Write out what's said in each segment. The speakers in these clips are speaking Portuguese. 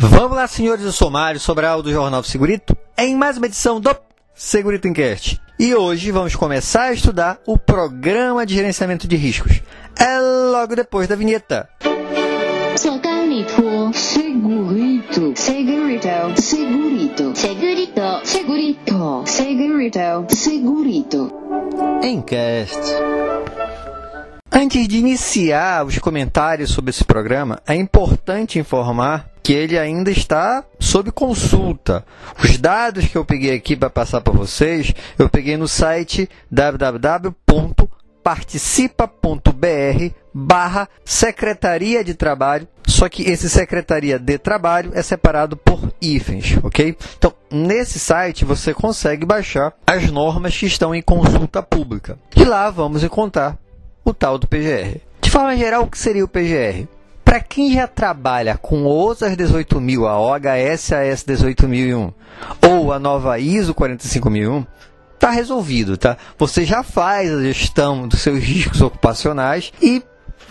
Vamos lá, senhores, eu sou Mário Sobral do Jornal do Segurito, em mais uma edição do Segurito Enquest. E hoje vamos começar a estudar o Programa de Gerenciamento de Riscos. É logo depois da vinheta. Segurito, segurito, segurito, segurito, segurito, segurito, segurito, segurito. Encast. Antes de iniciar os comentários sobre esse programa, é importante informar que ele ainda está sob consulta. Os dados que eu peguei aqui para passar para vocês, eu peguei no site www.participa.br barra Secretaria de Trabalho, só que esse Secretaria de Trabalho é separado por hífens, ok? Então, nesse site você consegue baixar as normas que estão em consulta pública. E lá vamos encontrar o tal do PGR. De forma geral, o que seria o PGR? Para quem já trabalha com OSAS 18000, a OHS AS 18001 ou a nova ISO 45001, está resolvido, tá? Você já faz a gestão dos seus riscos ocupacionais e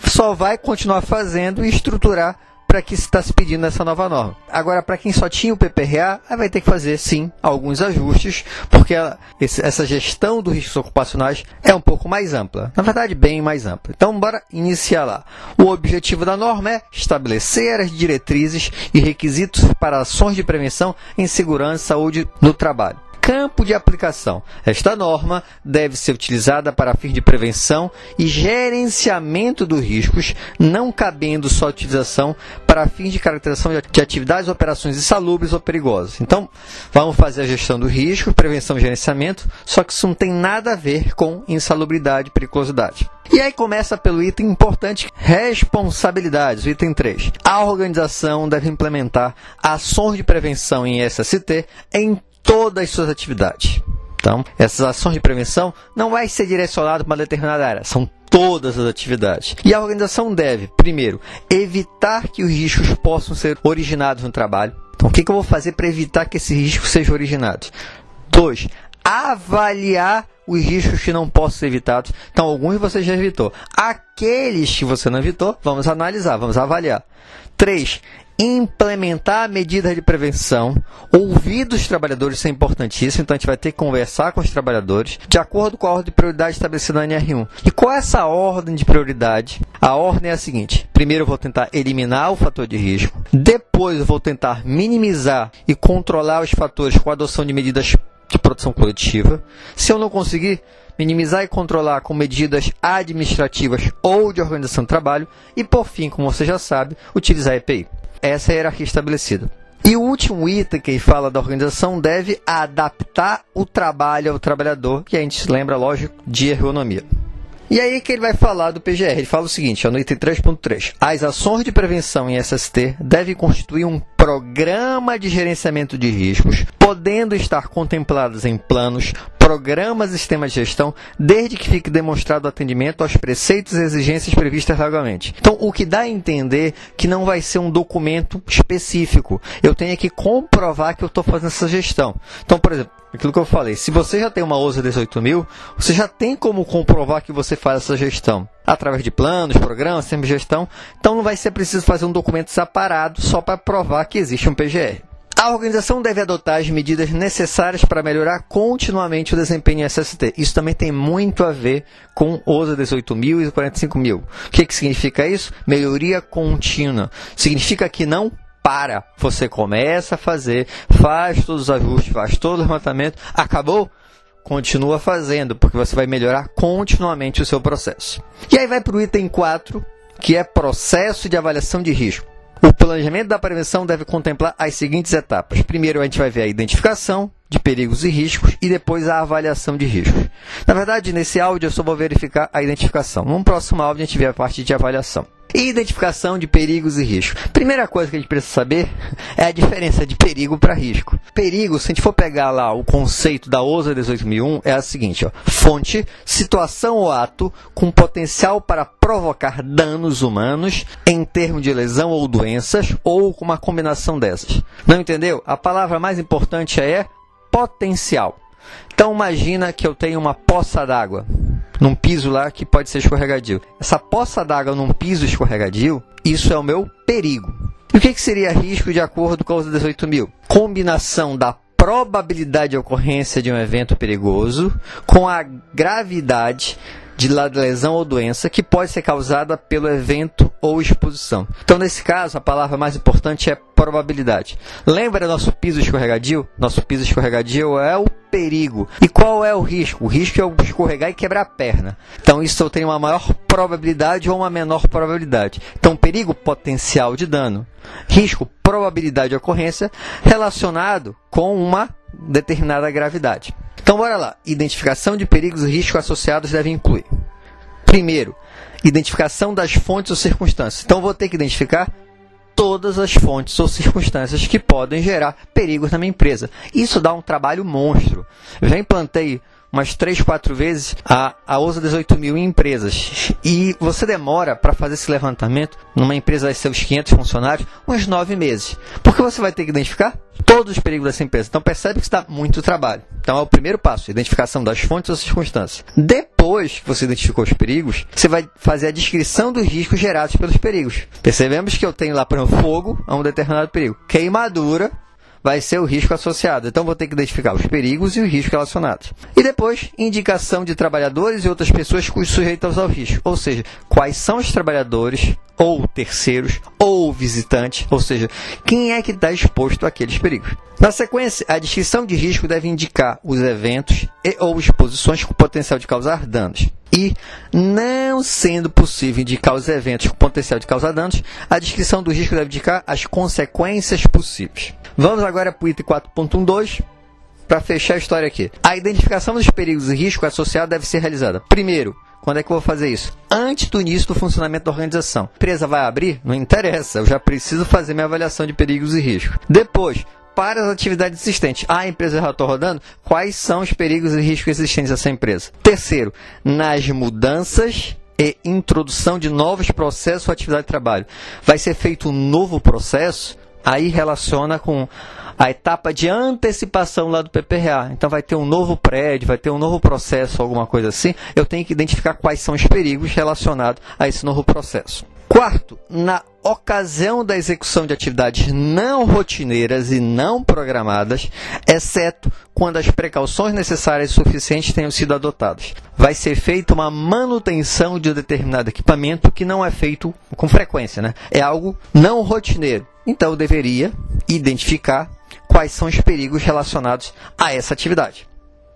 só vai continuar fazendo e estruturar para que está se pedindo essa nova norma. Agora, para quem só tinha o PPRA, vai ter que fazer sim alguns ajustes, porque essa gestão dos riscos ocupacionais é um pouco mais ampla. Na verdade, bem mais ampla. Então, bora iniciar lá. O objetivo da norma é estabelecer as diretrizes e requisitos para ações de prevenção em segurança e saúde no trabalho campo de aplicação. Esta norma deve ser utilizada para fins de prevenção e gerenciamento dos riscos, não cabendo sua utilização para fins de caracterização de atividades operações insalubres ou perigosas. Então, vamos fazer a gestão do risco, prevenção e gerenciamento, só que isso não tem nada a ver com insalubridade e periculosidade. E aí começa pelo item importante, responsabilidades, o item 3. A organização deve implementar ações de prevenção em SST em todas as suas atividades. Então, essas ações de prevenção não vai ser direcionado para uma determinada área, são todas as atividades. E a organização deve, primeiro, evitar que os riscos possam ser originados no trabalho. Então, o que, eu vou fazer para evitar que esses riscos sejam originados? Dois, avaliar os riscos que não possam ser evitados. Então, alguns você já evitou. Aqueles que você não evitou, vamos analisar, vamos avaliar. Três, implementar medidas de prevenção, ouvir dos trabalhadores, isso é importantíssimo, então a gente vai ter que conversar com os trabalhadores de acordo com a ordem de prioridade estabelecida na NR1. E qual é essa ordem de prioridade? A ordem é a seguinte: primeiro eu vou tentar eliminar o fator de risco, depois eu vou tentar minimizar e controlar os fatores com a adoção de medidas de proteção coletiva. Se eu não conseguir, minimizar e controlar com medidas administrativas ou de organização do trabalho e, por fim, como você já sabe, utilizar a EPI. Essa é a hierarquia estabelecida. E o último item que fala da organização deve adaptar o trabalho ao trabalhador, que a gente lembra, lógico, de ergonomia. E aí que ele vai falar do PGR. Ele fala o seguinte, ó, no item 3.3. As ações de prevenção em SST devem constituir um programa de gerenciamento de riscos, podendo estar contempladas em planos, programas e sistemas de gestão, desde que fique demonstrado o atendimento aos preceitos e exigências previstas legalmente. Então, o que dá a entender que não vai ser um documento específico. Eu tenho que comprovar que eu estou fazendo essa gestão. Então, por exemplo, aquilo que eu falei, se você já tem uma OSA 18000, você já tem como comprovar que você faz essa gestão através de planos, programas, de gestão. Então, não vai ser preciso fazer um documento separado só para provar que existe um PGR. A organização deve adotar as medidas necessárias para melhorar continuamente o desempenho em SST. Isso também tem muito a ver com OSA 18.000 e 45.000. O que, que significa isso? Melhoria contínua. Significa que não para. Você começa a fazer, faz todos os ajustes, faz todo o levantamento, acabou? Continua fazendo, porque você vai melhorar continuamente o seu processo. E aí vai para o item 4, que é processo de avaliação de risco. O planejamento da prevenção deve contemplar as seguintes etapas. Primeiro, a gente vai ver a identificação de perigos e riscos e depois a avaliação de riscos. Na verdade, nesse áudio eu só vou verificar a identificação. No próximo áudio a gente vê a parte de avaliação. E identificação de perigos e riscos. Primeira coisa que a gente precisa saber é a diferença de perigo para risco. Perigo, se a gente for pegar lá o conceito da OSA 18001, é a seguinte: ó, fonte, situação ou ato com potencial para provocar danos humanos em termos de lesão ou doenças, ou com uma combinação dessas. Não entendeu? A palavra mais importante é potencial. Então imagina que eu tenho uma poça d'água num piso lá que pode ser escorregadio. Essa poça d'água num piso escorregadio, isso é o meu perigo. E o que, que seria risco de acordo com os 18 mil? Combinação da probabilidade de ocorrência de um evento perigoso com a gravidade de lesão ou doença que pode ser causada pelo evento ou exposição. Então, nesse caso, a palavra mais importante é probabilidade. Lembra nosso piso escorregadio? Nosso piso escorregadio é o perigo. E qual é o risco? O risco é o escorregar e quebrar a perna. Então, isso tem uma maior probabilidade ou uma menor probabilidade. Então, perigo, potencial de dano. Risco, probabilidade de ocorrência relacionado com uma determinada gravidade. Então, bora lá. Identificação de perigos e riscos associados deve incluir. Primeiro, identificação das fontes ou circunstâncias. Então, vou ter que identificar todas as fontes ou circunstâncias que podem gerar perigos na minha empresa. Isso dá um trabalho monstro. Eu já implantei umas 3, 4 vezes a, a OSA 18 mil em empresas. E você demora para fazer esse levantamento numa empresa de seus 500 funcionários uns 9 meses. Porque você vai ter que identificar todos os perigos dessa empresa. Então percebe que está muito trabalho. Então é o primeiro passo, identificação das fontes ou circunstâncias. Depois que você identificou os perigos, você vai fazer a descrição dos riscos gerados pelos perigos. Percebemos que eu tenho lá para o fogo a um determinado perigo. Queimadura vai ser o risco associado. Então, vou ter que identificar os perigos e os riscos relacionados. E depois, indicação de trabalhadores e outras pessoas sujeitas ao risco. Ou seja, quais são os trabalhadores ou terceiros ou visitantes, ou seja, quem é que está exposto àqueles perigos. Na sequência, a descrição de risco deve indicar os eventos e ou exposições com potencial de causar danos. Não sendo possível indicar os eventos com potencial de causar danos, a descrição do risco deve indicar as consequências possíveis. Vamos agora para o item 4.12 para fechar a história aqui. A identificação dos perigos e riscos associados deve ser realizada. Primeiro, quando é que eu vou fazer isso? Antes do início do funcionamento da organização. A empresa vai abrir? Não interessa, eu já preciso fazer minha avaliação de perigos e riscos. Depois, para as atividades existentes. Ah, a empresa já está rodando? Quais são os perigos e riscos existentes dessa empresa? Terceiro, nas mudanças e introdução de novos processos ou atividade de trabalho. Vai ser feito um novo processo? aí relaciona com a etapa de antecipação lá do PPRA. Então vai ter um novo prédio, vai ter um novo processo, alguma coisa assim. Eu tenho que identificar quais são os perigos relacionados a esse novo processo. Quarto, na ocasião da execução de atividades não rotineiras e não programadas, exceto quando as precauções necessárias e suficientes tenham sido adotadas. Vai ser feita uma manutenção de um determinado equipamento que não é feito com frequência, né? É algo não rotineiro. Então, deveria identificar quais são os perigos relacionados a essa atividade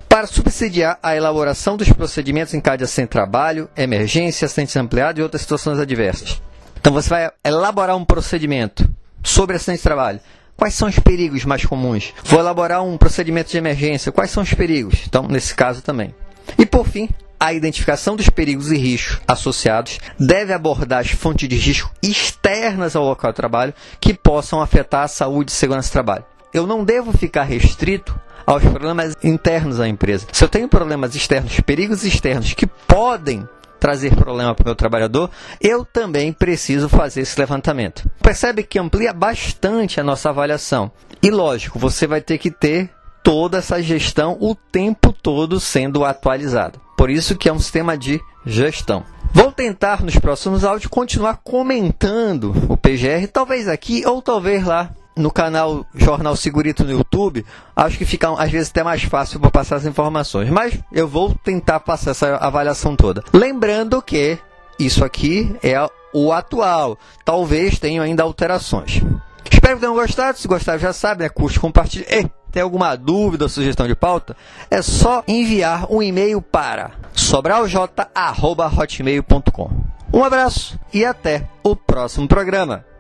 para subsidiar a elaboração dos procedimentos em caso de trabalho, emergência, acidente ampliado e outras situações adversas. Então você vai elaborar um procedimento sobre acidente de trabalho. Quais são os perigos mais comuns? Vou elaborar um procedimento de emergência. Quais são os perigos? Então, nesse caso também. E por fim, a identificação dos perigos e riscos associados deve abordar as fontes de risco externas ao local de trabalho que possam afetar a saúde e segurança do trabalho. Eu não devo ficar restrito aos problemas internos à empresa. Se eu tenho problemas externos, perigos externos que podem trazer problema para o meu trabalhador, eu também preciso fazer esse levantamento. Percebe que amplia bastante a nossa avaliação. E lógico, você vai ter que ter toda essa gestão o tempo todo sendo atualizada. Por isso que é um sistema de gestão. Vou tentar nos próximos áudios continuar comentando o PGR, talvez aqui ou talvez lá no canal Jornal Segurito no YouTube, acho que fica às vezes até mais fácil para passar as informações. Mas eu vou tentar passar essa avaliação toda. Lembrando que isso aqui é o atual. Talvez tenha ainda alterações. Espero que tenham gostado. Se gostaram, já sabe, né? Curte, compartilhe. E tem alguma dúvida ou sugestão de pauta? É só enviar um e-mail para sobralj.hotmail.com. Um abraço e até o próximo programa.